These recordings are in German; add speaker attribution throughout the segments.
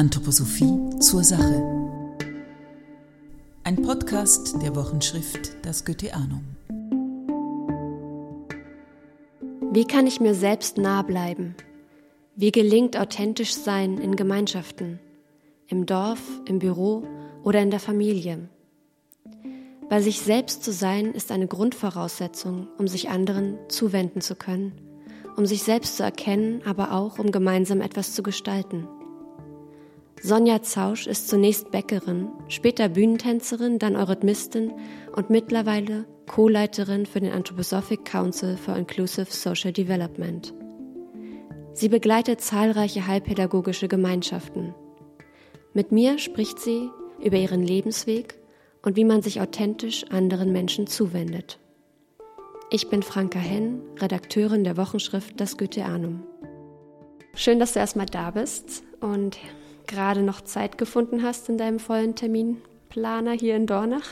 Speaker 1: Anthroposophie zur Sache. Ein Podcast der Wochenschrift Das Goetheanum.
Speaker 2: Wie kann ich mir selbst nah bleiben? Wie gelingt authentisch sein in Gemeinschaften? Im Dorf, im Büro oder in der Familie? Bei sich selbst zu sein ist eine Grundvoraussetzung, um sich anderen zuwenden zu können, um sich selbst zu erkennen, aber auch um gemeinsam etwas zu gestalten. Sonja Zausch ist zunächst Bäckerin, später Bühnentänzerin, dann Eurythmistin und mittlerweile Co-Leiterin für den Anthroposophic Council for Inclusive Social Development. Sie begleitet zahlreiche heilpädagogische Gemeinschaften. Mit mir spricht sie über ihren Lebensweg und wie man sich authentisch anderen Menschen zuwendet. Ich bin Franka Henn, Redakteurin der Wochenschrift Das Goetheanum. Schön, dass du erstmal da bist und gerade noch Zeit gefunden hast in deinem vollen Terminplaner hier in Dornach.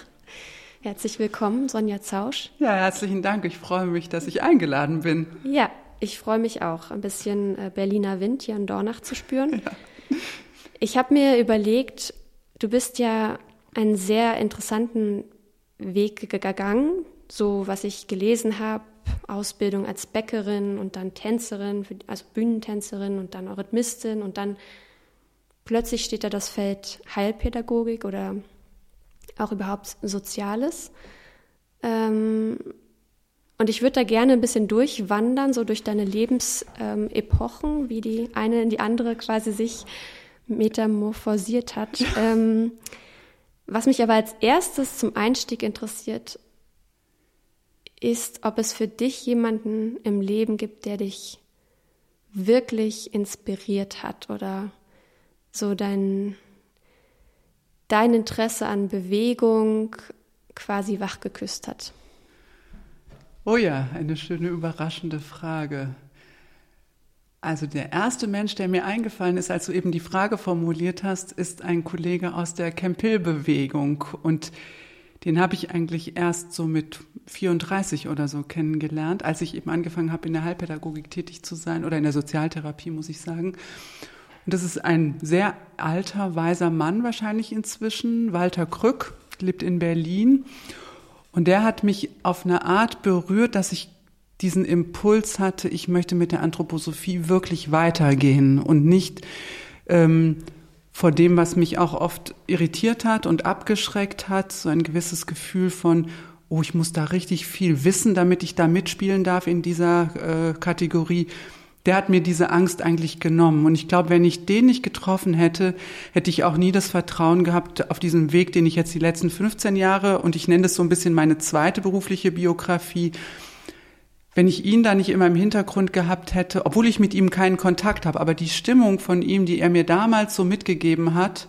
Speaker 2: Herzlich willkommen, Sonja Zausch.
Speaker 3: Ja, herzlichen Dank. Ich freue mich, dass ich eingeladen bin.
Speaker 2: Ja, ich freue mich auch, ein bisschen äh, Berliner Wind hier in Dornach zu spüren. Ja. Ich habe mir überlegt, du bist ja einen sehr interessanten Weg gegangen, so was ich gelesen habe, Ausbildung als Bäckerin und dann Tänzerin, also Bühnentänzerin und dann Eurythmistin und dann Plötzlich steht da das Feld Heilpädagogik oder auch überhaupt Soziales. Ähm, und ich würde da gerne ein bisschen durchwandern, so durch deine Lebensepochen, ähm, wie die eine in die andere quasi sich metamorphosiert hat. Ähm, was mich aber als erstes zum Einstieg interessiert, ist, ob es für dich jemanden im Leben gibt, der dich wirklich inspiriert hat oder so dein, dein Interesse an Bewegung quasi wachgeküsst hat?
Speaker 3: Oh ja, eine schöne überraschende Frage. Also der erste Mensch, der mir eingefallen ist, als du eben die Frage formuliert hast, ist ein Kollege aus der Campil-Bewegung. Und den habe ich eigentlich erst so mit 34 oder so kennengelernt, als ich eben angefangen habe, in der Heilpädagogik tätig zu sein oder in der Sozialtherapie, muss ich sagen. Und das ist ein sehr alter, weiser Mann wahrscheinlich inzwischen, Walter Krück, lebt in Berlin. Und der hat mich auf eine Art berührt, dass ich diesen Impuls hatte, ich möchte mit der Anthroposophie wirklich weitergehen und nicht ähm, vor dem, was mich auch oft irritiert hat und abgeschreckt hat, so ein gewisses Gefühl von, oh, ich muss da richtig viel wissen, damit ich da mitspielen darf in dieser äh, Kategorie der hat mir diese Angst eigentlich genommen. Und ich glaube, wenn ich den nicht getroffen hätte, hätte ich auch nie das Vertrauen gehabt auf diesen Weg, den ich jetzt die letzten 15 Jahre, und ich nenne das so ein bisschen meine zweite berufliche Biografie, wenn ich ihn da nicht immer im Hintergrund gehabt hätte, obwohl ich mit ihm keinen Kontakt habe, aber die Stimmung von ihm, die er mir damals so mitgegeben hat,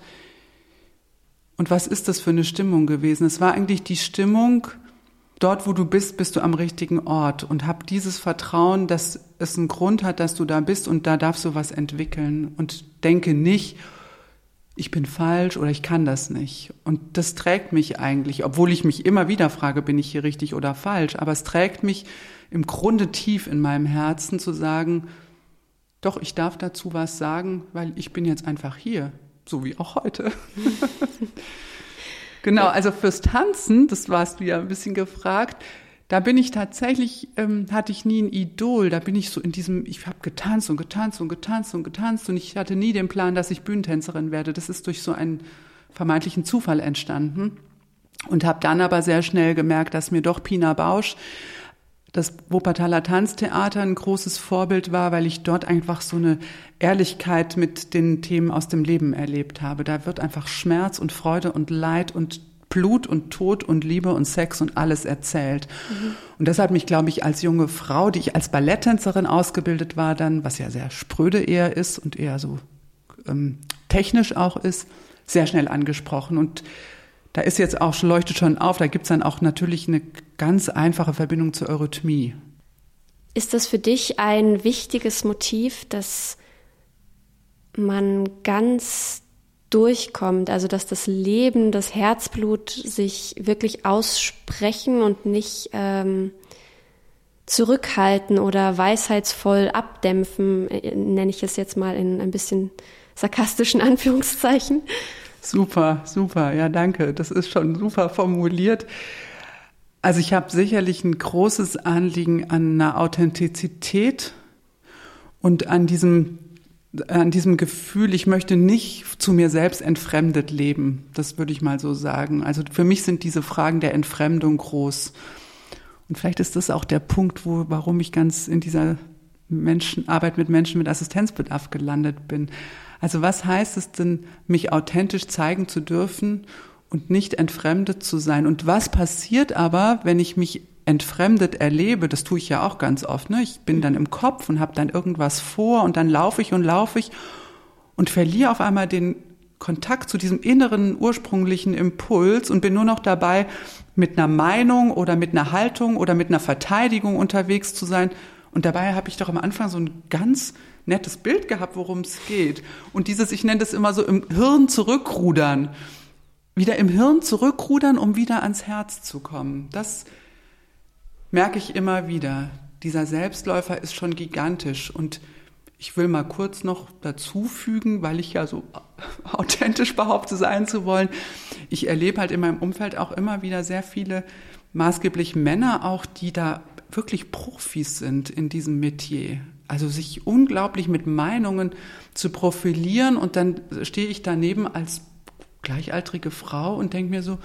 Speaker 3: und was ist das für eine Stimmung gewesen? Es war eigentlich die Stimmung, dort, wo du bist, bist du am richtigen Ort und hab dieses Vertrauen, dass es einen Grund hat, dass du da bist und da darfst du was entwickeln und denke nicht, ich bin falsch oder ich kann das nicht. Und das trägt mich eigentlich, obwohl ich mich immer wieder frage, bin ich hier richtig oder falsch, aber es trägt mich im Grunde tief in meinem Herzen zu sagen, doch, ich darf dazu was sagen, weil ich bin jetzt einfach hier, so wie auch heute. Genau, also fürs Tanzen, das warst du ja ein bisschen gefragt. Da bin ich tatsächlich, ähm, hatte ich nie ein Idol. Da bin ich so in diesem, ich habe getanzt und getanzt und getanzt und getanzt und ich hatte nie den Plan, dass ich Bühnentänzerin werde. Das ist durch so einen vermeintlichen Zufall entstanden und habe dann aber sehr schnell gemerkt, dass mir doch Pina Bausch das Wuppertaler Tanztheater ein großes Vorbild war, weil ich dort einfach so eine Ehrlichkeit mit den Themen aus dem Leben erlebt habe. Da wird einfach Schmerz und Freude und Leid und Blut und Tod und Liebe und Sex und alles erzählt. Mhm. Und das hat mich, glaube ich, als junge Frau, die ich als Balletttänzerin ausgebildet war, dann, was ja sehr spröde eher ist und eher so ähm, technisch auch ist, sehr schnell angesprochen. Und da ist jetzt auch, leuchtet schon auf, da gibt es dann auch natürlich eine ganz einfache Verbindung zur Eurythmie.
Speaker 2: Ist das für dich ein wichtiges Motiv, dass man ganz durchkommt, also dass das Leben, das Herzblut sich wirklich aussprechen und nicht ähm, zurückhalten oder weisheitsvoll abdämpfen, nenne ich es jetzt mal in ein bisschen sarkastischen Anführungszeichen.
Speaker 3: Super, super, ja, danke. Das ist schon super formuliert. Also ich habe sicherlich ein großes Anliegen an einer Authentizität und an diesem, an diesem Gefühl, ich möchte nicht zu mir selbst entfremdet leben. Das würde ich mal so sagen. Also für mich sind diese Fragen der Entfremdung groß. Und vielleicht ist das auch der Punkt, wo, warum ich ganz in dieser Menschen, Arbeit mit Menschen mit Assistenzbedarf gelandet bin. Also was heißt es denn, mich authentisch zeigen zu dürfen und nicht entfremdet zu sein? Und was passiert aber, wenn ich mich entfremdet erlebe? Das tue ich ja auch ganz oft. Ne? Ich bin dann im Kopf und habe dann irgendwas vor und dann laufe ich und laufe ich und verliere auf einmal den Kontakt zu diesem inneren ursprünglichen Impuls und bin nur noch dabei, mit einer Meinung oder mit einer Haltung oder mit einer Verteidigung unterwegs zu sein. Und dabei habe ich doch am Anfang so ein ganz nettes Bild gehabt, worum es geht. Und dieses, ich nenne das immer so im Hirn zurückrudern. Wieder im Hirn zurückrudern, um wieder ans Herz zu kommen. Das merke ich immer wieder. Dieser Selbstläufer ist schon gigantisch. Und ich will mal kurz noch dazu fügen, weil ich ja so authentisch behaupte sein zu wollen. Ich erlebe halt in meinem Umfeld auch immer wieder sehr viele maßgeblich Männer auch, die da wirklich Profis sind in diesem Metier. Also sich unglaublich mit Meinungen zu profilieren und dann stehe ich daneben als gleichaltrige Frau und denke mir so,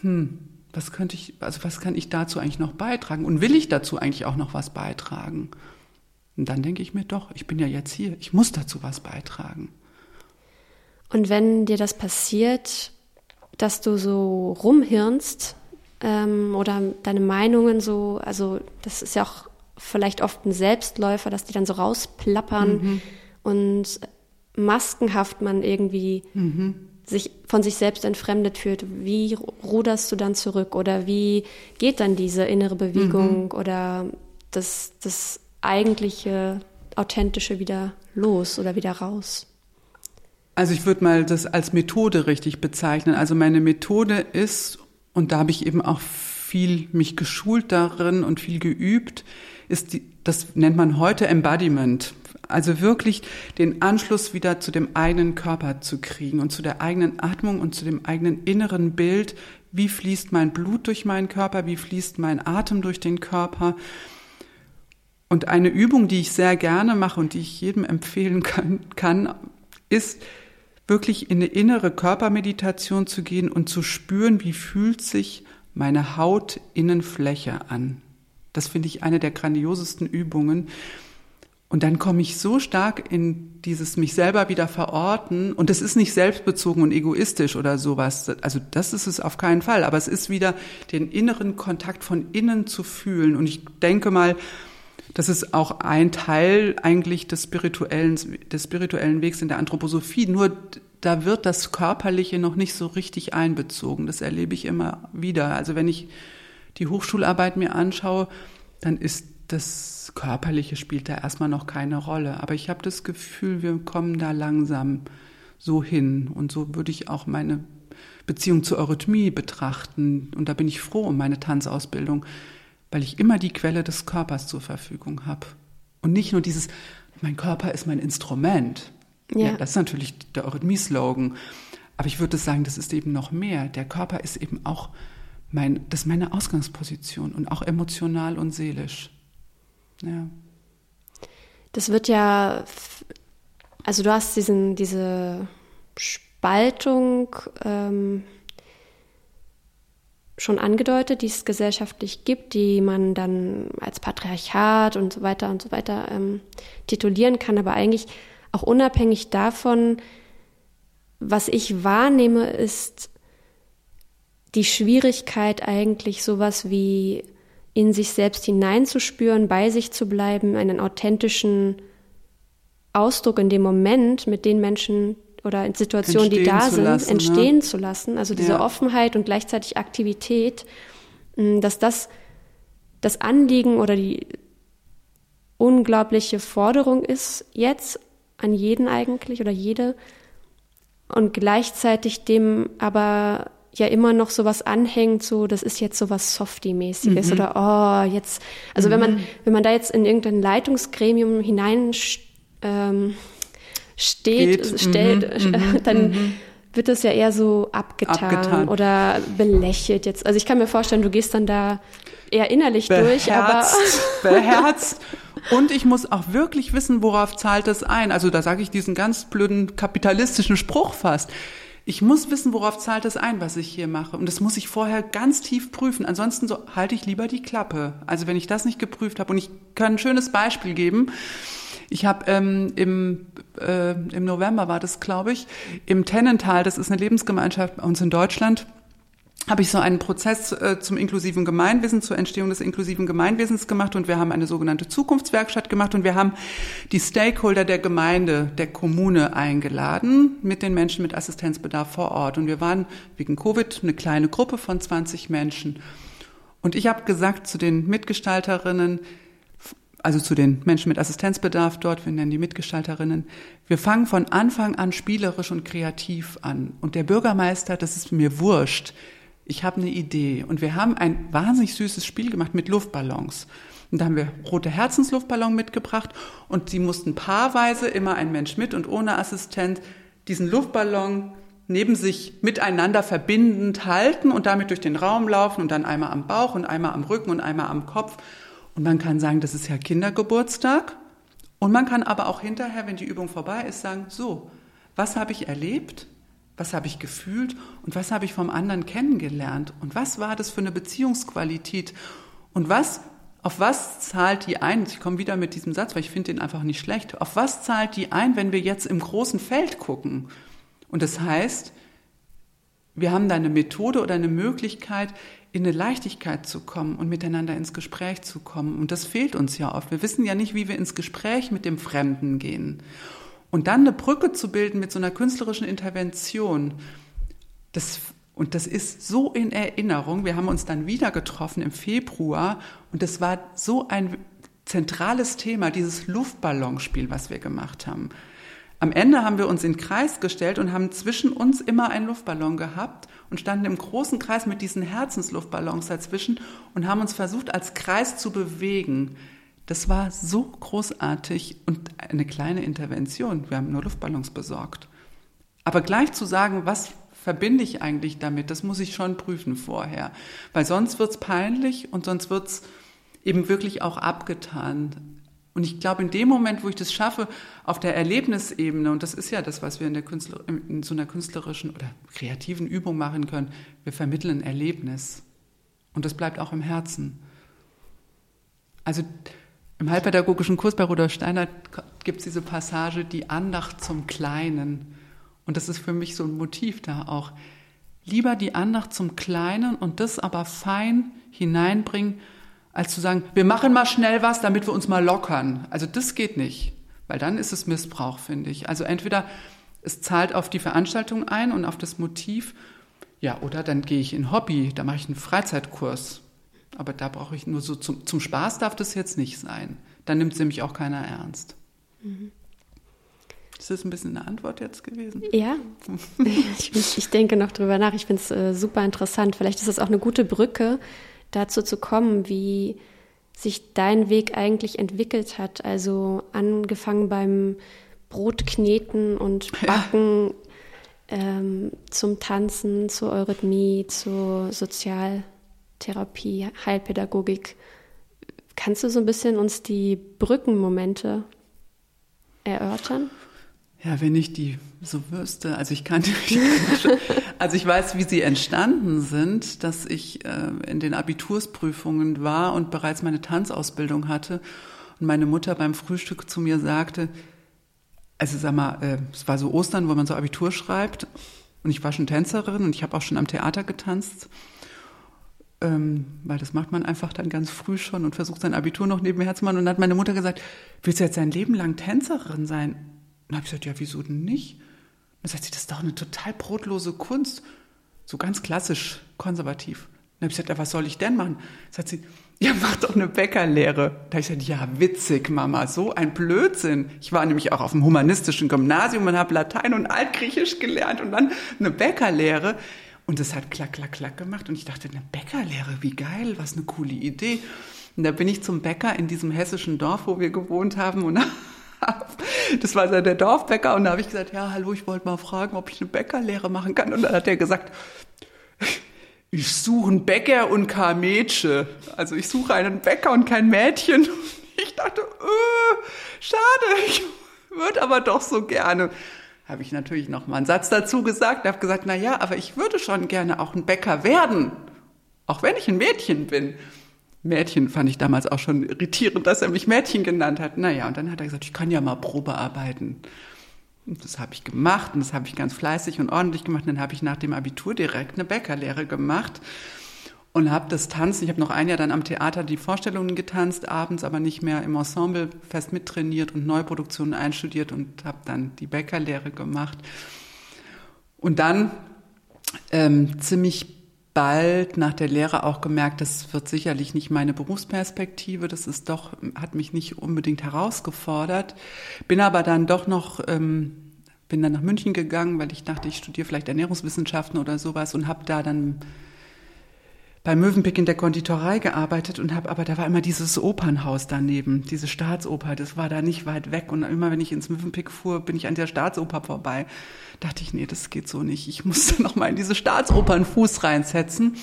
Speaker 3: hm, was könnte ich, also was kann ich dazu eigentlich noch beitragen? Und will ich dazu eigentlich auch noch was beitragen? Und dann denke ich mir doch, ich bin ja jetzt hier, ich muss dazu was beitragen.
Speaker 2: Und wenn dir das passiert, dass du so rumhirnst ähm, oder deine Meinungen so, also das ist ja auch vielleicht oft ein Selbstläufer, dass die dann so rausplappern mhm. und maskenhaft man irgendwie mhm. Sich von sich selbst entfremdet fühlt. Wie ruderst du dann zurück oder wie geht dann diese innere Bewegung mhm. oder das, das eigentliche authentische wieder los oder wieder raus?
Speaker 3: Also ich würde mal das als Methode richtig bezeichnen. Also meine Methode ist, und da habe ich eben auch viel mich geschult darin und viel geübt, ist die, das nennt man heute Embodiment. Also wirklich den Anschluss wieder zu dem eigenen Körper zu kriegen und zu der eigenen Atmung und zu dem eigenen inneren Bild. Wie fließt mein Blut durch meinen Körper? Wie fließt mein Atem durch den Körper? Und eine Übung, die ich sehr gerne mache und die ich jedem empfehlen kann, kann ist wirklich in eine innere Körpermeditation zu gehen und zu spüren, wie fühlt sich meine Hautinnenfläche an. Das finde ich eine der grandiosesten Übungen. Und dann komme ich so stark in dieses mich selber wieder verorten. Und das ist nicht selbstbezogen und egoistisch oder sowas. Also das ist es auf keinen Fall. Aber es ist wieder den inneren Kontakt von innen zu fühlen. Und ich denke mal, das ist auch ein Teil eigentlich des spirituellen, des spirituellen Wegs in der Anthroposophie. Nur da wird das Körperliche noch nicht so richtig einbezogen. Das erlebe ich immer wieder. Also wenn ich die Hochschularbeit mir anschaue, dann ist das Körperliche spielt da erstmal noch keine Rolle. Aber ich habe das Gefühl, wir kommen da langsam so hin. Und so würde ich auch meine Beziehung zur Eurythmie betrachten. Und da bin ich froh um meine Tanzausbildung, weil ich immer die Quelle des Körpers zur Verfügung habe. Und nicht nur dieses, mein Körper ist mein Instrument. Ja. ja das ist natürlich der Eurythmie-Slogan. Aber ich würde sagen, das ist eben noch mehr. Der Körper ist eben auch mein, das ist meine Ausgangsposition und auch emotional und seelisch. Ja.
Speaker 2: Das wird ja, also du hast diesen, diese Spaltung ähm, schon angedeutet, die es gesellschaftlich gibt, die man dann als Patriarchat und so weiter und so weiter ähm, titulieren kann, aber eigentlich auch unabhängig davon, was ich wahrnehme, ist die Schwierigkeit eigentlich sowas wie in sich selbst hineinzuspüren, bei sich zu bleiben, einen authentischen Ausdruck in dem Moment mit den Menschen oder in Situationen, entstehen die da sind, lassen, ne? entstehen ne? zu lassen. Also diese ja. Offenheit und gleichzeitig Aktivität, mm, dass das das Anliegen oder die unglaubliche Forderung ist jetzt an jeden eigentlich oder jede und gleichzeitig dem aber ja immer noch sowas anhängt, so das ist jetzt sowas Softie-mäßiges mhm. oder oh, jetzt, also mhm. wenn man, mhm. wenn man da jetzt in irgendein Leitungsgremium hinein ähm, steht, Geht. stellt, mhm, mhm dann mhm. wird das ja eher so abgetan, abgetan, oder belächelt jetzt. Also ich kann mir vorstellen, du gehst dann da eher innerlich
Speaker 3: beherzt,
Speaker 2: durch, aber
Speaker 3: beherzt. Und ich muss auch wirklich wissen, worauf zahlt es ein. Also da sage ich diesen ganz blöden kapitalistischen Spruch fast. Ich muss wissen, worauf zahlt es ein, was ich hier mache. Und das muss ich vorher ganz tief prüfen. Ansonsten so, halte ich lieber die Klappe. Also wenn ich das nicht geprüft habe. Und ich kann ein schönes Beispiel geben. Ich habe ähm, im, äh, im November war das, glaube ich, im Tennental, das ist eine Lebensgemeinschaft bei uns in Deutschland, habe ich so einen Prozess äh, zum inklusiven Gemeinwesen, zur Entstehung des inklusiven Gemeinwesens gemacht und wir haben eine sogenannte Zukunftswerkstatt gemacht und wir haben die Stakeholder der Gemeinde, der Kommune eingeladen mit den Menschen mit Assistenzbedarf vor Ort. Und wir waren wegen Covid eine kleine Gruppe von 20 Menschen. Und ich habe gesagt zu den Mitgestalterinnen, also zu den Menschen mit Assistenzbedarf dort, wir nennen die Mitgestalterinnen, wir fangen von Anfang an spielerisch und kreativ an. Und der Bürgermeister, das ist mir wurscht, ich habe eine Idee. Und wir haben ein wahnsinnig süßes Spiel gemacht mit Luftballons. Und da haben wir rote Herzensluftballon mitgebracht und sie mussten paarweise immer ein Mensch mit und ohne Assistent diesen Luftballon neben sich miteinander verbindend halten und damit durch den Raum laufen und dann einmal am Bauch und einmal am Rücken und einmal am Kopf. Und man kann sagen, das ist ja Kindergeburtstag. Und man kann aber auch hinterher, wenn die Übung vorbei ist, sagen, so, was habe ich erlebt? Was habe ich gefühlt und was habe ich vom anderen kennengelernt und was war das für eine Beziehungsqualität und was auf was zahlt die ein? Ich komme wieder mit diesem Satz, weil ich finde den einfach nicht schlecht. Auf was zahlt die ein, wenn wir jetzt im großen Feld gucken? Und das heißt, wir haben da eine Methode oder eine Möglichkeit, in eine Leichtigkeit zu kommen und miteinander ins Gespräch zu kommen. Und das fehlt uns ja oft. Wir wissen ja nicht, wie wir ins Gespräch mit dem Fremden gehen. Und dann eine Brücke zu bilden mit so einer künstlerischen Intervention, das, und das ist so in Erinnerung. Wir haben uns dann wieder getroffen im Februar und das war so ein zentrales Thema, dieses Luftballonspiel, was wir gemacht haben. Am Ende haben wir uns in Kreis gestellt und haben zwischen uns immer einen Luftballon gehabt und standen im großen Kreis mit diesen Herzensluftballons dazwischen und haben uns versucht, als Kreis zu bewegen. Das war so großartig und eine kleine Intervention. Wir haben nur Luftballons besorgt. Aber gleich zu sagen, was verbinde ich eigentlich damit, das muss ich schon prüfen vorher. Weil sonst wird es peinlich und sonst wird es eben wirklich auch abgetan. Und ich glaube, in dem Moment, wo ich das schaffe, auf der Erlebnisebene, und das ist ja das, was wir in, der Künstler, in so einer künstlerischen oder kreativen Übung machen können, wir vermitteln Erlebnis. Und das bleibt auch im Herzen. Also im heilpädagogischen Kurs bei Rudolf Steiner gibt es diese Passage, die Andacht zum Kleinen. Und das ist für mich so ein Motiv da auch. Lieber die Andacht zum Kleinen und das aber fein hineinbringen, als zu sagen, wir machen mal schnell was, damit wir uns mal lockern. Also das geht nicht, weil dann ist es Missbrauch, finde ich. Also entweder es zahlt auf die Veranstaltung ein und auf das Motiv, ja, oder dann gehe ich in Hobby, da mache ich einen Freizeitkurs. Aber da brauche ich nur so zum, zum Spaß darf das jetzt nicht sein. Dann nimmt es nämlich auch keiner ernst. Mhm. Ist das ein bisschen eine Antwort jetzt gewesen?
Speaker 2: Ja, ich, ich, denke noch drüber nach. Ich finde es äh, super interessant. Vielleicht ist es auch eine gute Brücke, dazu zu kommen, wie sich dein Weg eigentlich entwickelt hat. Also angefangen beim Brotkneten und Backen ja. ähm, zum Tanzen, zur Eurythmie, zur Sozial- Therapie, Heilpädagogik. Kannst du so ein bisschen uns die Brückenmomente erörtern?
Speaker 3: Ja, wenn ich die so wüsste, also ich kann, also ich weiß, wie sie entstanden sind, dass ich äh, in den Abitursprüfungen war und bereits meine Tanzausbildung hatte und meine Mutter beim Frühstück zu mir sagte, also sag mal, äh, es war so Ostern, wo man so Abitur schreibt und ich war schon Tänzerin und ich habe auch schon am Theater getanzt weil das macht man einfach dann ganz früh schon und versucht sein Abitur noch nebenher zu machen. Und dann hat meine Mutter gesagt, willst du jetzt dein Leben lang Tänzerin sein? Und dann habe ich gesagt, ja, wieso denn nicht? Und dann sagt sie, das ist doch eine total brotlose Kunst. So ganz klassisch, konservativ. Und dann habe ich gesagt, ja, was soll ich denn machen? Dann sagt sie, ja, mach doch eine Bäckerlehre. Da habe ich gesagt, ja, witzig, Mama, so ein Blödsinn. Ich war nämlich auch auf dem humanistischen Gymnasium und habe Latein und Altgriechisch gelernt und dann eine Bäckerlehre. Und es hat klack, klack, klack gemacht. Und ich dachte, eine Bäckerlehre, wie geil, was eine coole Idee. Und da bin ich zum Bäcker in diesem hessischen Dorf, wo wir gewohnt haben, und Das war der Dorfbäcker und da habe ich gesagt, ja, hallo, ich wollte mal fragen, ob ich eine Bäckerlehre machen kann. Und dann hat er gesagt, ich suche einen Bäcker und kein Mädchen. Also ich suche einen Bäcker und kein Mädchen. Ich dachte, äh, schade, ich würde aber doch so gerne. Habe ich natürlich noch mal einen Satz dazu gesagt. habe gesagt, na ja, aber ich würde schon gerne auch ein Bäcker werden, auch wenn ich ein Mädchen bin. Mädchen fand ich damals auch schon irritierend, dass er mich Mädchen genannt hat. Naja, und dann hat er gesagt, ich kann ja mal Probe arbeiten. Und das habe ich gemacht und das habe ich ganz fleißig und ordentlich gemacht. Und dann habe ich nach dem Abitur direkt eine Bäckerlehre gemacht und habe das Tanzen. Ich habe noch ein Jahr dann am Theater die Vorstellungen getanzt, abends aber nicht mehr im Ensemble fest mittrainiert und Neuproduktionen einstudiert und habe dann die Bäckerlehre gemacht. Und dann ähm, ziemlich bald nach der Lehre auch gemerkt, das wird sicherlich nicht meine Berufsperspektive. Das ist doch, hat mich nicht unbedingt herausgefordert. Bin aber dann doch noch, ähm, bin dann nach München gegangen, weil ich dachte, ich studiere vielleicht Ernährungswissenschaften oder sowas und habe da dann bei Mövenpick in der Konditorei gearbeitet und habe, aber da war immer dieses Opernhaus daneben, diese Staatsoper, das war da nicht weit weg und immer wenn ich ins Mövenpick fuhr, bin ich an der Staatsoper vorbei. Dachte ich, nee, das geht so nicht. Ich musste noch mal in diese Staatsoper einen Fuß reinsetzen.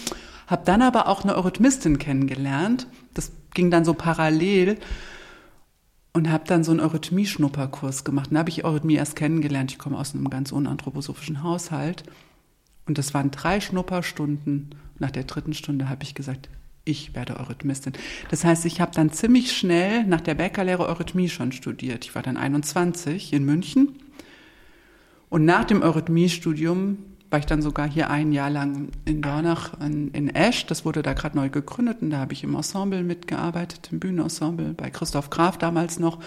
Speaker 3: Hab dann aber auch eine Eurythmistin kennengelernt. Das ging dann so parallel und habe dann so einen Eurythmie-Schnupperkurs gemacht. Dann habe ich Eurythmie erst kennengelernt. Ich komme aus einem ganz unanthroposophischen Haushalt. Und das waren drei Schnupperstunden nach der dritten Stunde habe ich gesagt, ich werde Eurythmistin. Das heißt, ich habe dann ziemlich schnell nach der Bäckerlehre Eurythmie schon studiert. Ich war dann 21 in München. Und nach dem Eurythmie-Studium war ich dann sogar hier ein Jahr lang in Dornach in, in Esch. Das wurde da gerade neu gegründet und da habe ich im Ensemble mitgearbeitet, im Bühnenensemble bei Christoph Graf damals noch.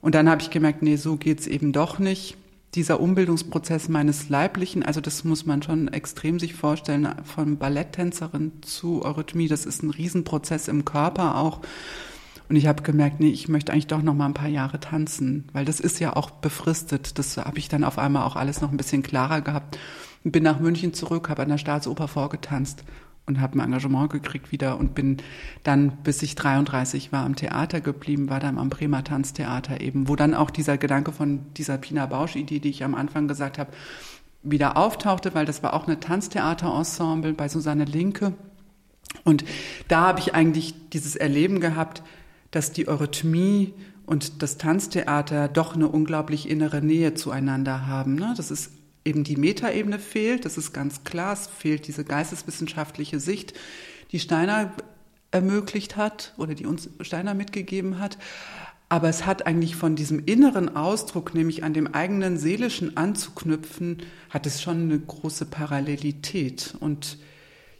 Speaker 3: Und dann habe ich gemerkt, nee, so geht's eben doch nicht dieser Umbildungsprozess meines Leiblichen, also das muss man schon extrem sich vorstellen, von Balletttänzerin zu Eurythmie, das ist ein Riesenprozess im Körper auch. Und ich habe gemerkt, nee, ich möchte eigentlich doch noch mal ein paar Jahre tanzen, weil das ist ja auch befristet. Das habe ich dann auf einmal auch alles noch ein bisschen klarer gehabt. Bin nach München zurück, habe an der Staatsoper vorgetanzt und habe ein Engagement gekriegt wieder und bin dann, bis ich 33 war, am Theater geblieben, war dann am Bremer Tanztheater eben, wo dann auch dieser Gedanke von dieser Pina Bausch-Idee, die ich am Anfang gesagt habe, wieder auftauchte, weil das war auch eine Tanztheater-Ensemble bei Susanne Linke. Und da habe ich eigentlich dieses Erleben gehabt, dass die Eurythmie und das Tanztheater doch eine unglaublich innere Nähe zueinander haben. Ne? Das ist eben die Metaebene fehlt, das ist ganz klar, es fehlt diese geisteswissenschaftliche Sicht, die Steiner ermöglicht hat oder die uns Steiner mitgegeben hat. Aber es hat eigentlich von diesem inneren Ausdruck, nämlich an dem eigenen seelischen anzuknüpfen, hat es schon eine große Parallelität. Und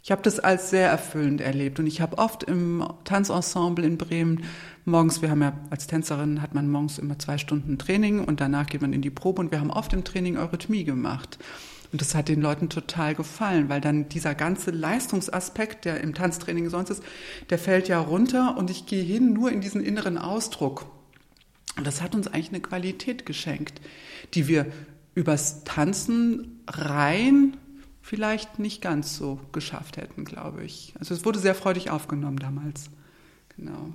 Speaker 3: ich habe das als sehr erfüllend erlebt. Und ich habe oft im Tanzensemble in Bremen morgens, wir haben ja als Tänzerin, hat man morgens immer zwei Stunden Training und danach geht man in die Probe und wir haben oft im Training Eurythmie gemacht. Und das hat den Leuten total gefallen, weil dann dieser ganze Leistungsaspekt, der im Tanztraining sonst ist, der fällt ja runter und ich gehe hin nur in diesen inneren Ausdruck. Und das hat uns eigentlich eine Qualität geschenkt, die wir übers Tanzen rein vielleicht nicht ganz so geschafft hätten, glaube ich. Also es wurde sehr freudig aufgenommen damals. Genau.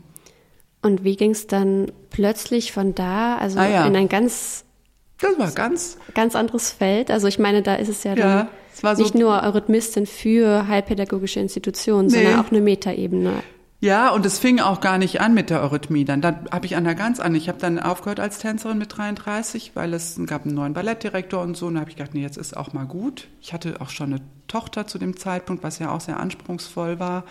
Speaker 2: Und wie ging es dann plötzlich von da, also ah, ja. in ein ganz
Speaker 3: das war ganz
Speaker 2: ganz anderes Feld. Also ich meine, da ist es ja, ja dann so nicht nur Eurythmistin für heilpädagogische Institutionen, nee. sondern auch eine Metaebene.
Speaker 3: Ja, und es fing auch gar nicht an mit der Eurythmie. Dann, dann habe ich an der ganz an. Ich habe dann aufgehört als Tänzerin mit 33, weil es gab einen neuen Ballettdirektor und so. Und da habe ich gedacht, nee, jetzt ist auch mal gut. Ich hatte auch schon eine Tochter zu dem Zeitpunkt, was ja auch sehr anspruchsvoll war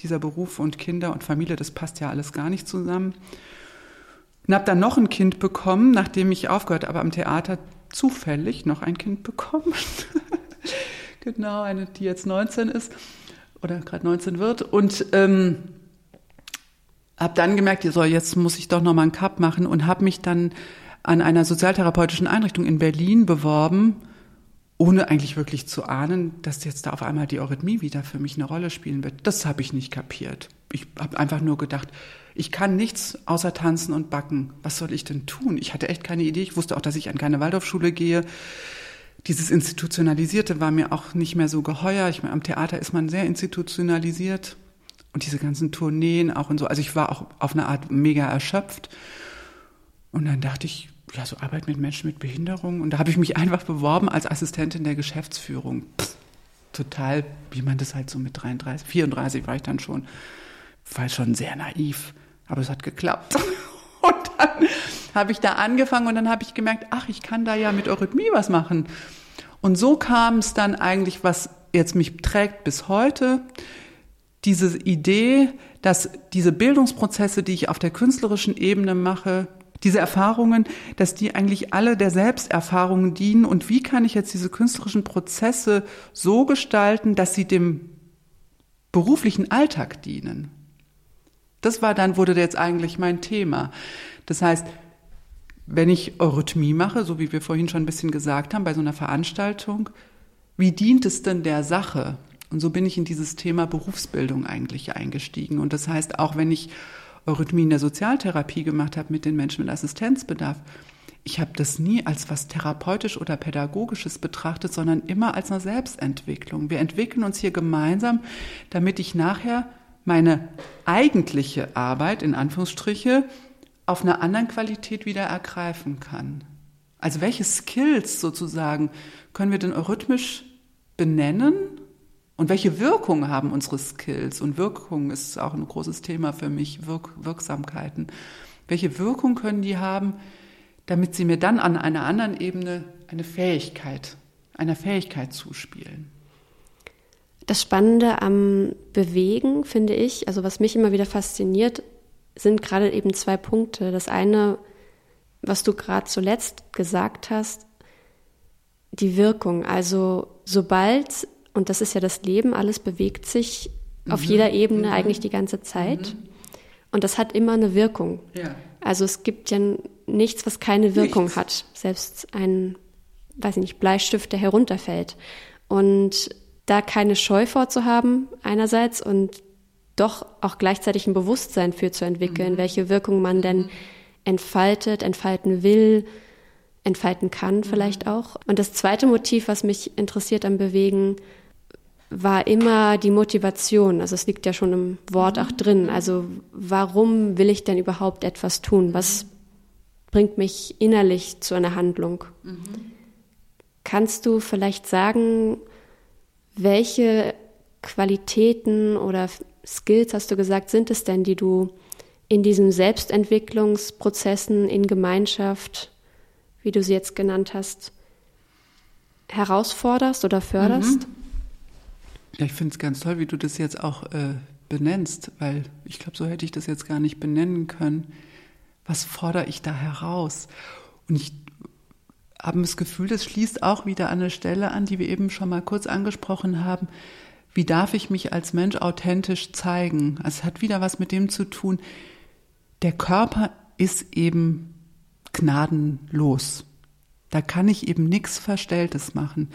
Speaker 3: dieser Beruf und Kinder und Familie, das passt ja alles gar nicht zusammen. Und habe dann noch ein Kind bekommen, nachdem ich aufgehört habe, am Theater zufällig noch ein Kind bekommen. genau, eine, die jetzt 19 ist oder gerade 19 wird. Und ähm, habe dann gemerkt, so, jetzt muss ich doch noch mal einen Cup machen und habe mich dann an einer sozialtherapeutischen Einrichtung in Berlin beworben ohne eigentlich wirklich zu ahnen, dass jetzt da auf einmal die Eurythmie wieder für mich eine Rolle spielen wird. Das habe ich nicht kapiert. Ich habe einfach nur gedacht, ich kann nichts außer tanzen und backen. Was soll ich denn tun? Ich hatte echt keine Idee. Ich wusste auch, dass ich an keine Waldorfschule gehe. Dieses Institutionalisierte war mir auch nicht mehr so geheuer. Ich meine, am Theater ist man sehr institutionalisiert. Und diese ganzen Tourneen auch und so. Also ich war auch auf eine Art mega erschöpft Und dann dachte ich, ja, so Arbeit mit Menschen mit Behinderung. Und da habe ich mich einfach beworben als Assistentin der Geschäftsführung. Pff, total, wie man das halt so mit 33, 34 war ich dann schon, war schon sehr naiv. Aber es hat geklappt. Und dann habe ich da angefangen und dann habe ich gemerkt, ach, ich kann da ja mit Eurythmie was machen. Und so kam es dann eigentlich, was jetzt mich trägt bis heute, diese Idee, dass diese Bildungsprozesse, die ich auf der künstlerischen Ebene mache, diese Erfahrungen, dass die eigentlich alle der Selbsterfahrung dienen und wie kann ich jetzt diese künstlerischen Prozesse so gestalten, dass sie dem beruflichen Alltag dienen. Das war dann, wurde jetzt eigentlich mein Thema. Das heißt, wenn ich Eurythmie mache, so wie wir vorhin schon ein bisschen gesagt haben, bei so einer Veranstaltung, wie dient es denn der Sache? Und so bin ich in dieses Thema Berufsbildung eigentlich eingestiegen. Und das heißt, auch wenn ich Eurythmie in der Sozialtherapie gemacht habe mit den Menschen mit Assistenzbedarf, ich habe das nie als was therapeutisch oder pädagogisches betrachtet, sondern immer als eine Selbstentwicklung. Wir entwickeln uns hier gemeinsam, damit ich nachher meine eigentliche Arbeit in Anführungsstriche auf einer anderen Qualität wieder ergreifen kann. Also welche Skills sozusagen können wir denn eurythmisch benennen und welche Wirkung haben unsere Skills? Und Wirkung ist auch ein großes Thema für mich, Wirk Wirksamkeiten. Welche Wirkung können die haben, damit sie mir dann an einer anderen Ebene eine Fähigkeit, einer Fähigkeit zuspielen?
Speaker 2: Das Spannende am Bewegen, finde ich, also was mich immer wieder fasziniert, sind gerade eben zwei Punkte. Das eine, was du gerade zuletzt gesagt hast, die Wirkung. Also sobald und das ist ja das Leben, alles bewegt sich mhm. auf jeder Ebene mhm. eigentlich die ganze Zeit. Mhm. Und das hat immer eine Wirkung. Ja. Also es gibt ja nichts, was keine Wirkung nichts. hat. Selbst ein, weiß ich nicht, Bleistift, der herunterfällt. Und da keine Scheu vorzuhaben, einerseits, und doch auch gleichzeitig ein Bewusstsein für zu entwickeln, mhm. welche Wirkung man denn mhm. entfaltet, entfalten will, entfalten kann mhm. vielleicht auch. Und das zweite Motiv, was mich interessiert am Bewegen, war immer die Motivation. Also es liegt ja schon im Wort auch drin. Also warum will ich denn überhaupt etwas tun? Was bringt mich innerlich zu einer Handlung? Mhm. Kannst du vielleicht sagen, welche Qualitäten oder Skills, hast du gesagt, sind es denn, die du in diesen Selbstentwicklungsprozessen in Gemeinschaft, wie du sie jetzt genannt hast, herausforderst oder förderst? Mhm.
Speaker 3: Ja, ich finde es ganz toll, wie du das jetzt auch äh, benennst, weil ich glaube, so hätte ich das jetzt gar nicht benennen können. Was fordere ich da heraus? Und ich habe das Gefühl, das schließt auch wieder an eine Stelle an, die wir eben schon mal kurz angesprochen haben. Wie darf ich mich als Mensch authentisch zeigen? Also es hat wieder was mit dem zu tun. Der Körper ist eben gnadenlos. Da kann ich eben nichts Verstelltes machen.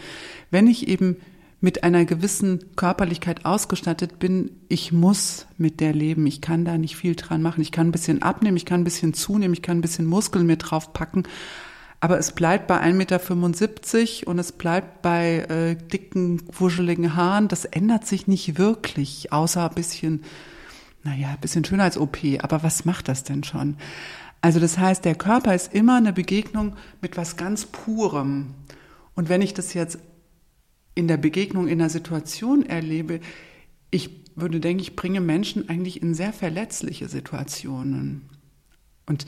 Speaker 3: Wenn ich eben mit einer gewissen Körperlichkeit ausgestattet bin, ich muss mit der leben. Ich kann da nicht viel dran machen. Ich kann ein bisschen abnehmen, ich kann ein bisschen zunehmen, ich kann ein bisschen Muskeln mit draufpacken. Aber es bleibt bei 1,75 Meter und es bleibt bei äh, dicken, wuscheligen Haaren. Das ändert sich nicht wirklich, außer ein bisschen, naja, ein bisschen schöner als OP. Aber was macht das denn schon? Also das heißt, der Körper ist immer eine Begegnung mit was ganz Purem. Und wenn ich das jetzt in der Begegnung in der Situation erlebe, ich würde denken, ich bringe Menschen eigentlich in sehr verletzliche Situationen. Und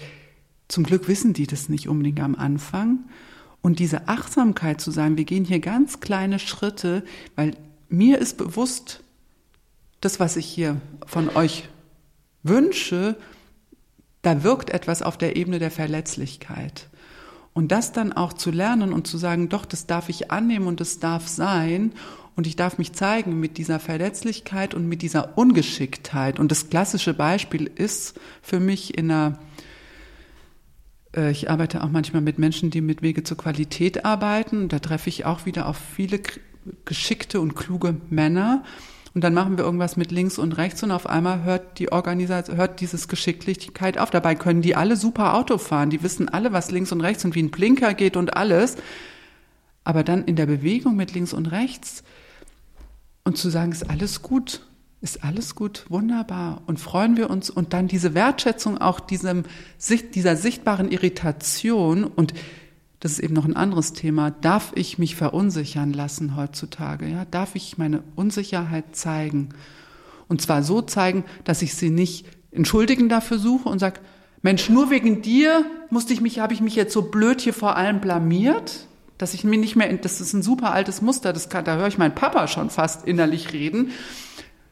Speaker 3: zum Glück wissen die das nicht unbedingt am Anfang. Und diese Achtsamkeit zu sagen, wir gehen hier ganz kleine Schritte, weil mir ist bewusst, das, was ich hier von euch wünsche, da wirkt etwas auf der Ebene der Verletzlichkeit. Und das dann auch zu lernen und zu sagen, doch, das darf ich annehmen und das darf sein und ich darf mich zeigen mit dieser Verletzlichkeit und mit dieser Ungeschicktheit. Und das klassische Beispiel ist für mich in einer, äh, ich arbeite auch manchmal mit Menschen, die mit Wege zur Qualität arbeiten. Da treffe ich auch wieder auf viele geschickte und kluge Männer, und dann machen wir irgendwas mit links und rechts und auf einmal hört die Organisation, hört dieses Geschicklichkeit auf. Dabei können die alle super Auto fahren. Die wissen alle, was links und rechts und wie ein Blinker geht und alles. Aber dann in der Bewegung mit links und rechts und zu sagen, ist alles gut. ist alles gut, wunderbar. Und freuen wir uns und dann diese Wertschätzung auch diesem, dieser sichtbaren Irritation und das ist eben noch ein anderes Thema. Darf ich mich verunsichern lassen heutzutage? Ja, darf ich meine Unsicherheit zeigen? Und zwar so zeigen, dass ich sie nicht entschuldigen dafür suche und sage, Mensch, nur wegen dir musste ich mich, habe ich mich jetzt so blöd hier vor allem blamiert, dass ich mir nicht mehr, das ist ein super altes Muster, das kann, da höre ich meinen Papa schon fast innerlich reden.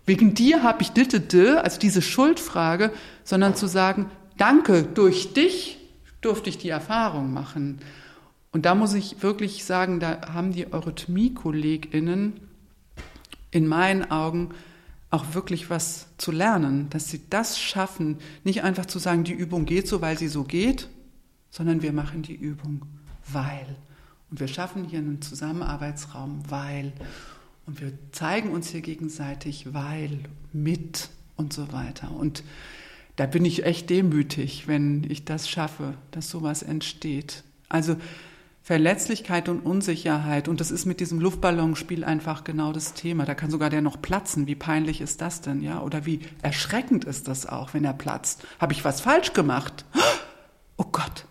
Speaker 3: Wegen dir habe ich dittete, also diese Schuldfrage, sondern zu sagen, danke, durch dich durfte ich die Erfahrung machen. Und da muss ich wirklich sagen, da haben die Eurythmie-KollegInnen in meinen Augen auch wirklich was zu lernen, dass sie das schaffen, nicht einfach zu sagen, die Übung geht so, weil sie so geht, sondern wir machen die Übung, weil. Und wir schaffen hier einen Zusammenarbeitsraum, weil. Und wir zeigen uns hier gegenseitig, weil, mit und so weiter. Und da bin ich echt demütig, wenn ich das schaffe, dass sowas entsteht. Also Verletzlichkeit und Unsicherheit. Und das ist mit diesem Luftballonspiel einfach genau das Thema. Da kann sogar der noch platzen. Wie peinlich ist das denn, ja? Oder wie erschreckend ist das auch, wenn er platzt? Habe ich was falsch gemacht? Oh Gott.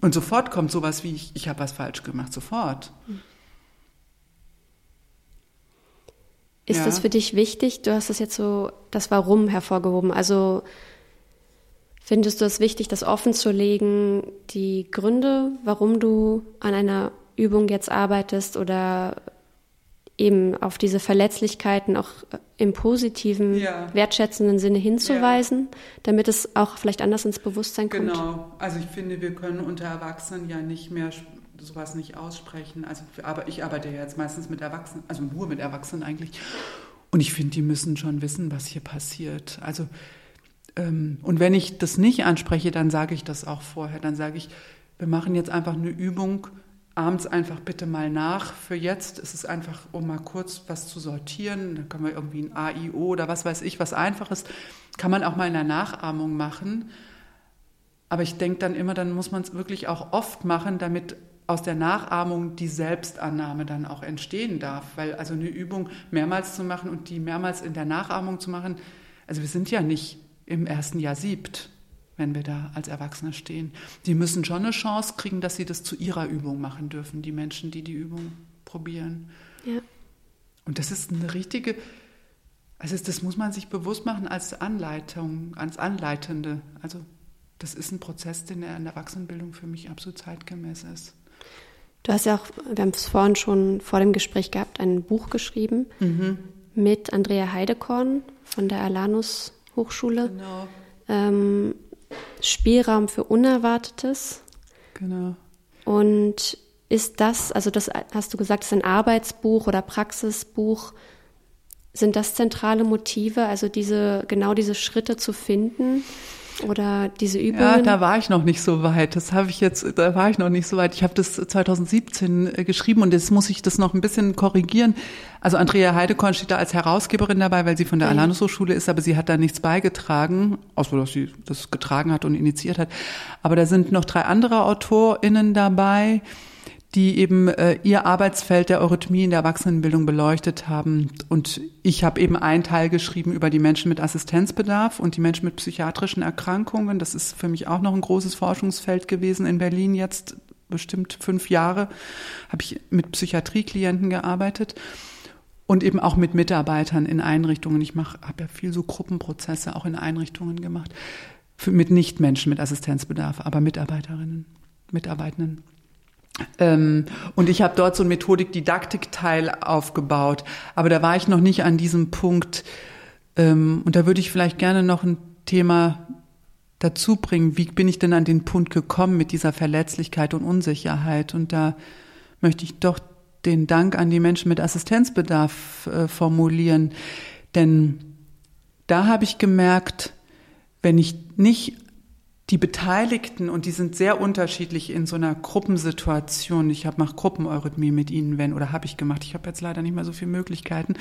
Speaker 3: Und sofort kommt sowas wie, ich, ich habe was falsch gemacht. Sofort.
Speaker 2: Ist ja. das für dich wichtig? Du hast das jetzt so, das Warum hervorgehoben. Also, Findest du es wichtig, das offen zu legen, die Gründe, warum du an einer Übung jetzt arbeitest oder eben auf diese Verletzlichkeiten auch im positiven, ja. wertschätzenden Sinne hinzuweisen, ja. damit es auch vielleicht anders ins Bewusstsein kommt?
Speaker 3: Genau, also ich finde, wir können unter Erwachsenen ja nicht mehr sowas nicht aussprechen. Also aber ich arbeite ja jetzt meistens mit Erwachsenen, also nur mit Erwachsenen eigentlich. Und ich finde, die müssen schon wissen, was hier passiert. Also und wenn ich das nicht anspreche, dann sage ich das auch vorher. Dann sage ich, wir machen jetzt einfach eine Übung, abends einfach bitte mal nach. Für jetzt ist es einfach, um mal kurz was zu sortieren. Dann können wir irgendwie ein AIO oder was weiß ich, was Einfaches. Kann man auch mal in der Nachahmung machen. Aber ich denke dann immer, dann muss man es wirklich auch oft machen, damit aus der Nachahmung die Selbstannahme dann auch entstehen darf. Weil also eine Übung mehrmals zu machen und die mehrmals in der Nachahmung zu machen, also wir sind ja nicht im ersten Jahr siebt, wenn wir da als Erwachsene stehen. Die müssen schon eine Chance kriegen, dass sie das zu ihrer Übung machen dürfen, die Menschen, die die Übung probieren. Ja. Und das ist eine richtige, also das muss man sich bewusst machen als Anleitung, als Anleitende. Also das ist ein Prozess, den in der Erwachsenenbildung für mich absolut zeitgemäß ist.
Speaker 2: Du hast ja auch, wir haben es vorhin schon vor dem Gespräch gehabt, ein Buch geschrieben mhm. mit Andrea Heidekorn von der Alanus Hochschule. Genau. Ähm, Spielraum für Unerwartetes.
Speaker 3: Genau.
Speaker 2: Und ist das, also das hast du gesagt, ist ein Arbeitsbuch oder Praxisbuch. Sind das zentrale Motive, also diese, genau diese Schritte zu finden? Oder diese Übungen? Ja,
Speaker 3: da war ich noch nicht so weit. Das habe ich jetzt, da war ich noch nicht so weit. Ich habe das 2017 äh, geschrieben und jetzt muss ich das noch ein bisschen korrigieren. Also Andrea Heidekorn steht da als Herausgeberin dabei, weil sie von der okay. Alanus Hochschule ist, aber sie hat da nichts beigetragen, außer dass sie das getragen hat und initiiert hat. Aber da sind noch drei andere AutorInnen dabei die eben äh, ihr Arbeitsfeld der Eurythmie in der Erwachsenenbildung beleuchtet haben. Und ich habe eben einen Teil geschrieben über die Menschen mit Assistenzbedarf und die Menschen mit psychiatrischen Erkrankungen. Das ist für mich auch noch ein großes Forschungsfeld gewesen in Berlin jetzt bestimmt fünf Jahre habe ich mit Psychiatrieklienten gearbeitet und eben auch mit Mitarbeitern in Einrichtungen. Ich mache, habe ja viel so Gruppenprozesse auch in Einrichtungen gemacht für, mit Nichtmenschen mit Assistenzbedarf, aber Mitarbeiterinnen, Mitarbeitenden. Ähm, und ich habe dort so ein Methodik-Didaktik-Teil aufgebaut. Aber da war ich noch nicht an diesem Punkt. Ähm, und da würde ich vielleicht gerne noch ein Thema dazu bringen. Wie bin ich denn an den Punkt gekommen mit dieser Verletzlichkeit und Unsicherheit? Und da möchte ich doch den Dank an die Menschen mit Assistenzbedarf äh, formulieren. Denn da habe ich gemerkt, wenn ich nicht die Beteiligten, und die sind sehr unterschiedlich in so einer Gruppensituation. Ich habe mache Gruppeneurythmie mit ihnen, wenn, oder habe ich gemacht. Ich habe jetzt leider nicht mehr so viele Möglichkeiten.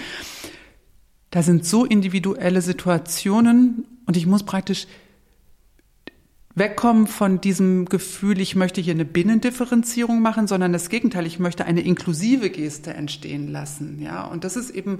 Speaker 3: Da sind so individuelle Situationen und ich muss praktisch wegkommen von diesem Gefühl, ich möchte hier eine Binnendifferenzierung machen, sondern das Gegenteil, ich möchte eine inklusive Geste entstehen lassen, ja. Und das ist eben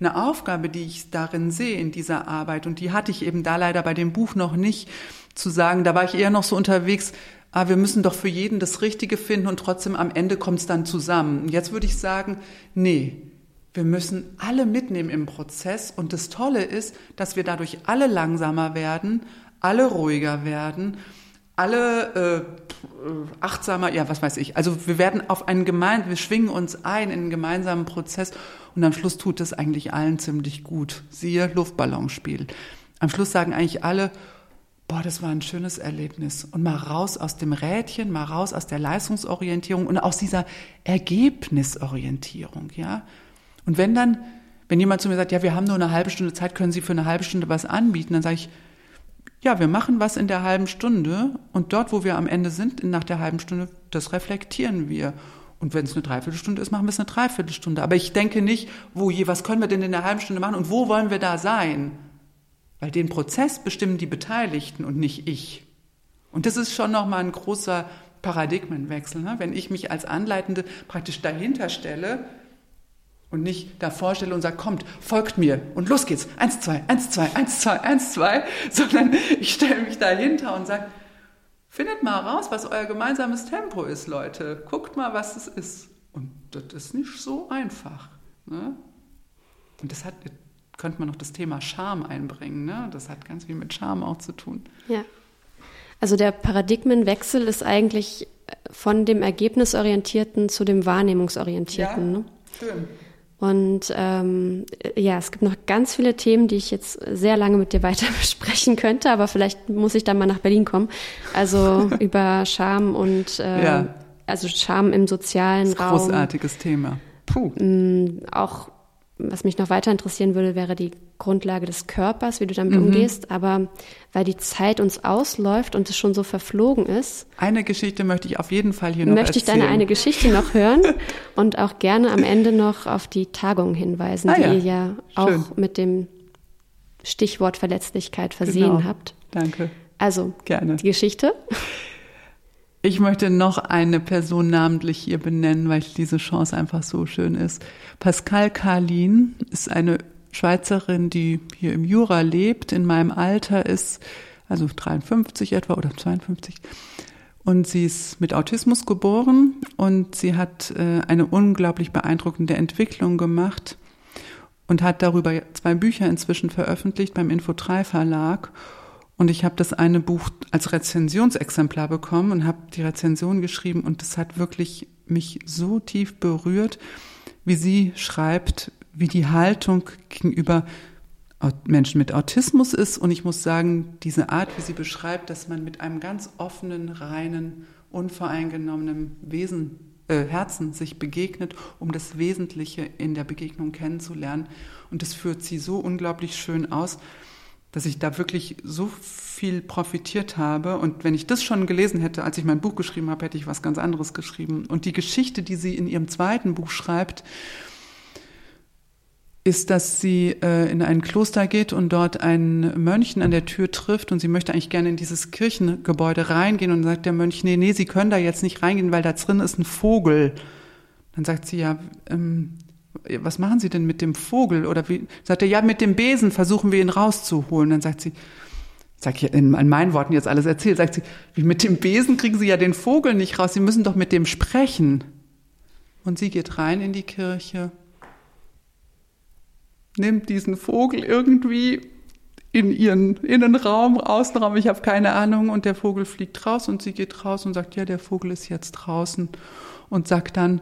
Speaker 3: eine Aufgabe, die ich darin sehe in dieser Arbeit. Und die hatte ich eben da leider bei dem Buch noch nicht zu sagen. Da war ich eher noch so unterwegs, ah, wir müssen doch für jeden das Richtige finden und trotzdem am Ende kommt es dann zusammen. Jetzt würde ich sagen, nee, wir müssen alle mitnehmen im Prozess. Und das Tolle ist, dass wir dadurch alle langsamer werden, alle ruhiger werden, alle äh, achtsamer, ja, was weiß ich. Also wir werden auf einen gemein, wir schwingen uns ein in einen gemeinsamen Prozess und am Schluss tut es eigentlich allen ziemlich gut. Siehe Luftballonspiel. Am Schluss sagen eigentlich alle, boah, das war ein schönes Erlebnis. Und mal raus aus dem Rädchen, mal raus aus der Leistungsorientierung und aus dieser Ergebnisorientierung, ja. Und wenn dann, wenn jemand zu mir sagt, ja, wir haben nur eine halbe Stunde Zeit, können Sie für eine halbe Stunde was anbieten, dann sage ich, ja, wir machen was in der halben Stunde und dort, wo wir am Ende sind, nach der halben Stunde, das reflektieren wir. Und wenn es eine Dreiviertelstunde ist, machen wir es eine Dreiviertelstunde. Aber ich denke nicht, wo je, was können wir denn in der halben Stunde machen und wo wollen wir da sein? Weil den Prozess bestimmen die Beteiligten und nicht ich. Und das ist schon nochmal ein großer Paradigmenwechsel. Ne? Wenn ich mich als Anleitende praktisch dahinter stelle, und nicht da vorstelle und sage, kommt, folgt mir und los geht's. Eins, zwei, eins, zwei, eins, zwei, eins, zwei, sondern ich stelle mich dahinter und sage, findet mal raus, was euer gemeinsames Tempo ist, Leute. Guckt mal, was es ist. Und das ist nicht so einfach. Ne? Und das hat, könnte man noch das Thema Scham einbringen. Ne? Das hat ganz viel mit Scham auch zu tun.
Speaker 2: Ja. Also der Paradigmenwechsel ist eigentlich von dem Ergebnisorientierten zu dem Wahrnehmungsorientierten.
Speaker 3: Ja,
Speaker 2: ne?
Speaker 3: schön.
Speaker 2: Und ähm, ja, es gibt noch ganz viele Themen, die ich jetzt sehr lange mit dir weiter besprechen könnte, aber vielleicht muss ich dann mal nach Berlin kommen. Also über Scham und äh, ja. also Scham im sozialen
Speaker 3: das
Speaker 2: Raum.
Speaker 3: Großartiges Thema.
Speaker 2: Puh. Mm, auch was mich noch weiter interessieren würde, wäre die Grundlage des Körpers, wie du damit mhm. umgehst. Aber weil die Zeit uns ausläuft und es schon so verflogen ist.
Speaker 3: Eine Geschichte möchte ich auf jeden Fall hier noch
Speaker 2: Möchte
Speaker 3: erzählen.
Speaker 2: ich deine eine Geschichte noch hören und auch gerne am Ende noch auf die Tagung hinweisen, ah, die ja. ihr ja auch Schön. mit dem Stichwort Verletzlichkeit versehen
Speaker 3: genau.
Speaker 2: habt.
Speaker 3: Danke.
Speaker 2: Also,
Speaker 3: gerne.
Speaker 2: die Geschichte.
Speaker 3: Ich möchte noch eine Person namentlich hier benennen, weil diese Chance einfach so schön ist. Pascal Carlin ist eine Schweizerin, die hier im Jura lebt, in meinem Alter ist, also 53 etwa oder 52. Und sie ist mit Autismus geboren und sie hat äh, eine unglaublich beeindruckende Entwicklung gemacht und hat darüber zwei Bücher inzwischen veröffentlicht beim Info3 Verlag. Und ich habe das eine Buch als Rezensionsexemplar bekommen und habe die Rezension geschrieben und das hat wirklich mich so tief berührt, wie sie schreibt, wie die Haltung gegenüber Menschen mit Autismus ist. Und ich muss sagen, diese Art, wie sie beschreibt, dass man mit einem ganz offenen, reinen, unvoreingenommenen Wesen, äh, Herzen sich begegnet, um das Wesentliche in der Begegnung kennenzulernen. Und das führt sie so unglaublich schön aus dass ich da wirklich so viel profitiert habe. Und wenn ich das schon gelesen hätte, als ich mein Buch geschrieben habe, hätte ich was ganz anderes geschrieben. Und die Geschichte, die sie in ihrem zweiten Buch schreibt, ist, dass sie äh, in ein Kloster geht und dort einen Mönchen an der Tür trifft und sie möchte eigentlich gerne in dieses Kirchengebäude reingehen und sagt der Mönch, nee, nee, Sie können da jetzt nicht reingehen, weil da drin ist ein Vogel. Dann sagt sie, ja, ähm, was machen Sie denn mit dem Vogel? Oder wie, sagt er, ja, mit dem Besen versuchen wir ihn rauszuholen. Dann sagt sie, sag ich in, in meinen Worten jetzt alles erzählt, sagt sie, wie mit dem Besen kriegen Sie ja den Vogel nicht raus, Sie müssen doch mit dem sprechen. Und sie geht rein in die Kirche, nimmt diesen Vogel irgendwie in ihren Innenraum, Außenraum, ich habe keine Ahnung, und der Vogel fliegt raus und sie geht raus und sagt, ja, der Vogel ist jetzt draußen und sagt dann,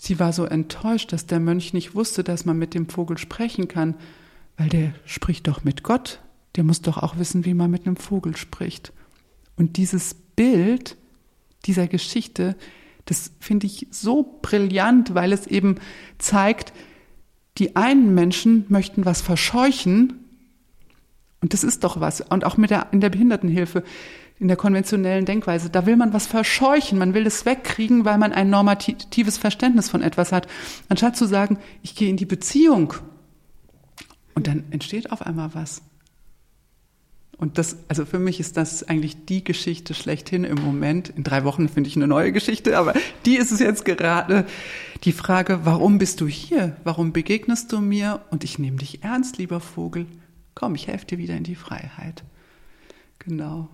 Speaker 3: Sie war so enttäuscht, dass der Mönch nicht wusste, dass man mit dem Vogel sprechen kann, weil der spricht doch mit Gott. Der muss doch auch wissen, wie man mit einem Vogel spricht. Und dieses Bild dieser Geschichte, das finde ich so brillant, weil es eben zeigt, die einen Menschen möchten was verscheuchen. Und das ist doch was. Und auch mit der, in der Behindertenhilfe in der konventionellen Denkweise. Da will man was verscheuchen, man will es wegkriegen, weil man ein normatives Verständnis von etwas hat, anstatt zu sagen, ich gehe in die Beziehung. Und dann entsteht auf einmal was. Und das, also für mich ist das eigentlich die Geschichte schlechthin im Moment. In drei Wochen finde ich eine neue Geschichte, aber die ist es jetzt gerade, Die Frage, warum bist du hier? Warum begegnest du mir? Und ich nehme dich ernst, lieber Vogel. Komm, ich helfe dir wieder in die Freiheit. Genau.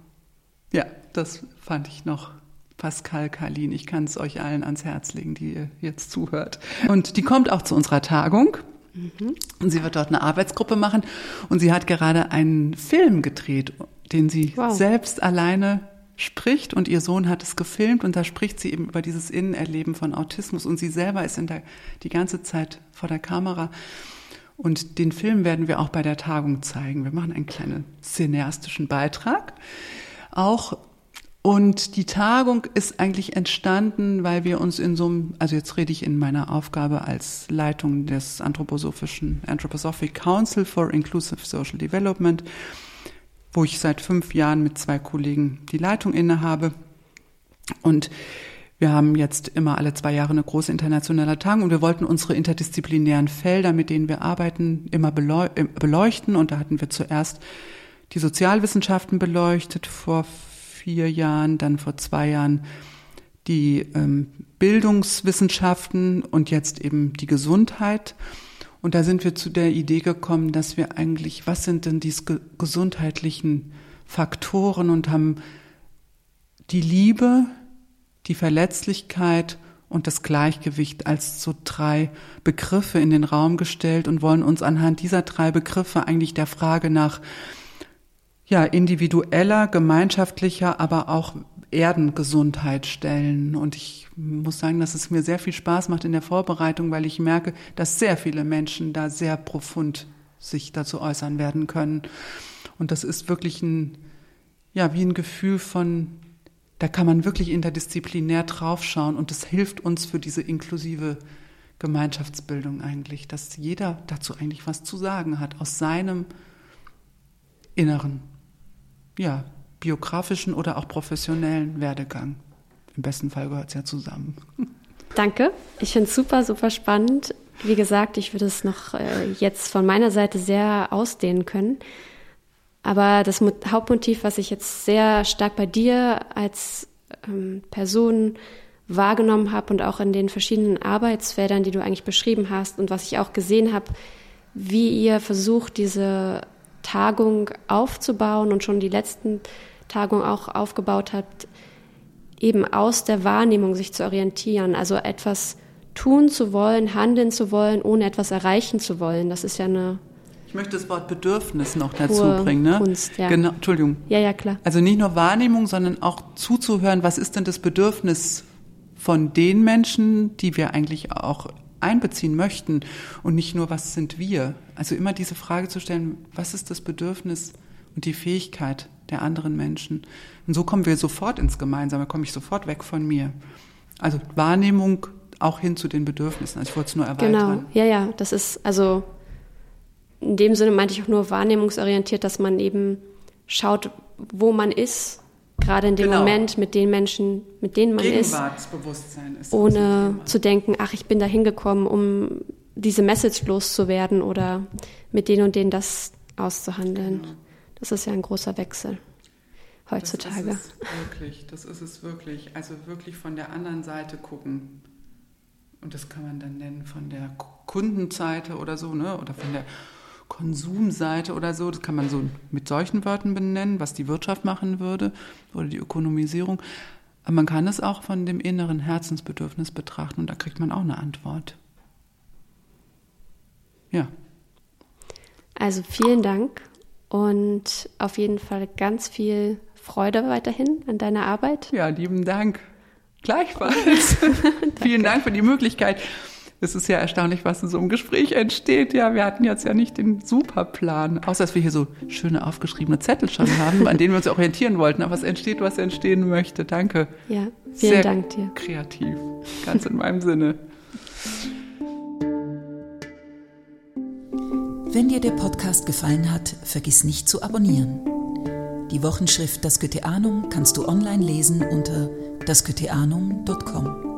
Speaker 3: Ja, das fand ich noch Pascal Kalin. Ich kann es euch allen ans Herz legen, die ihr jetzt zuhört. Und die kommt auch zu unserer Tagung. Mhm. Und sie wird dort eine Arbeitsgruppe machen. Und sie hat gerade einen Film gedreht, den sie wow. selbst alleine spricht. Und ihr Sohn hat es gefilmt. Und da spricht sie eben über dieses Innenerleben von Autismus. Und sie selber ist in der, die ganze Zeit vor der Kamera. Und den Film werden wir auch bei der Tagung zeigen. Wir machen einen kleinen cineastischen Beitrag. Auch und die Tagung ist eigentlich entstanden, weil wir uns in so einem, also jetzt rede ich in meiner Aufgabe als Leitung des anthroposophischen Anthroposophic Council for Inclusive Social Development, wo ich seit fünf Jahren mit zwei Kollegen die Leitung innehabe. Und wir haben jetzt immer alle zwei Jahre eine große internationale Tagung und wir wollten unsere interdisziplinären Felder, mit denen wir arbeiten, immer beleuchten. Und da hatten wir zuerst die Sozialwissenschaften beleuchtet vor vier Jahren, dann vor zwei Jahren die ähm, Bildungswissenschaften und jetzt eben die Gesundheit. Und da sind wir zu der Idee gekommen, dass wir eigentlich, was sind denn diese gesundheitlichen Faktoren und haben die Liebe, die Verletzlichkeit und das Gleichgewicht als so drei Begriffe in den Raum gestellt und wollen uns anhand dieser drei Begriffe eigentlich der Frage nach ja, individueller, gemeinschaftlicher, aber auch Erdengesundheit stellen. Und ich muss sagen, dass es mir sehr viel Spaß macht in der Vorbereitung, weil ich merke, dass sehr viele Menschen da sehr profund sich dazu äußern werden können. Und das ist wirklich ein, ja, wie ein Gefühl von, da kann man wirklich interdisziplinär draufschauen und das hilft uns für diese inklusive Gemeinschaftsbildung eigentlich, dass jeder dazu eigentlich was zu sagen hat aus seinem Inneren ja, biografischen oder auch professionellen Werdegang. Im besten Fall gehört es ja zusammen.
Speaker 2: Danke. Ich finde es super, super spannend. Wie gesagt, ich würde es noch äh, jetzt von meiner Seite sehr ausdehnen können. Aber das Hauptmotiv, was ich jetzt sehr stark bei dir als ähm, Person wahrgenommen habe und auch in den verschiedenen Arbeitsfeldern, die du eigentlich beschrieben hast und was ich auch gesehen habe, wie ihr versucht, diese Tagung aufzubauen und schon die letzten Tagungen auch aufgebaut hat, eben aus der Wahrnehmung sich zu orientieren, also etwas tun zu wollen, handeln zu wollen, ohne etwas erreichen zu wollen. Das ist ja eine
Speaker 3: ich möchte das Wort Bedürfnis noch dazu bringen. Ne?
Speaker 2: Kunst, ja.
Speaker 3: Genau, Entschuldigung.
Speaker 2: Ja, ja, klar.
Speaker 3: Also nicht nur Wahrnehmung, sondern auch zuzuhören, was ist denn das Bedürfnis von den Menschen, die wir eigentlich auch einbeziehen möchten und nicht nur, was sind wir? Also immer diese Frage zu stellen, was ist das Bedürfnis und die Fähigkeit der anderen Menschen? Und so kommen wir sofort ins Gemeinsame, komme ich sofort weg von mir. Also Wahrnehmung auch hin zu den Bedürfnissen. Also ich wollte es nur erweitern.
Speaker 2: Genau, ja, ja, das ist, also in dem Sinne meinte ich auch nur wahrnehmungsorientiert, dass man eben schaut, wo man ist gerade in dem genau. Moment mit den Menschen, mit denen man ist,
Speaker 3: ist
Speaker 2: ohne zu denken, ach, ich bin da hingekommen, um diese Message loszuwerden oder mit denen und denen das auszuhandeln. Genau. Das ist ja ein großer Wechsel heutzutage.
Speaker 3: Das ist es wirklich, das ist es wirklich. Also wirklich von der anderen Seite gucken. Und das kann man dann nennen von der Kundenseite oder so, ne? Oder von der Konsumseite oder so, das kann man so mit solchen Wörtern benennen, was die Wirtschaft machen würde oder die Ökonomisierung. Aber man kann es auch von dem inneren Herzensbedürfnis betrachten und da kriegt man auch eine Antwort. Ja.
Speaker 2: Also vielen Dank und auf jeden Fall ganz viel Freude weiterhin an deiner Arbeit.
Speaker 3: Ja, lieben Dank. Gleichfalls. vielen Dank für die Möglichkeit. Es ist ja erstaunlich, was in so einem Gespräch entsteht. Ja, wir hatten jetzt ja nicht den Superplan, außer dass wir hier so schöne aufgeschriebene Zettel schon haben, an denen wir uns orientieren wollten. Aber es entsteht, was entstehen möchte. Danke.
Speaker 2: Ja, vielen
Speaker 3: Sehr
Speaker 2: Dank dir.
Speaker 3: Kreativ, ganz in meinem Sinne.
Speaker 1: Wenn dir der Podcast gefallen hat, vergiss nicht zu abonnieren. Die Wochenschrift Das Goetheanum kannst du online lesen unter dasgoetheanum.com.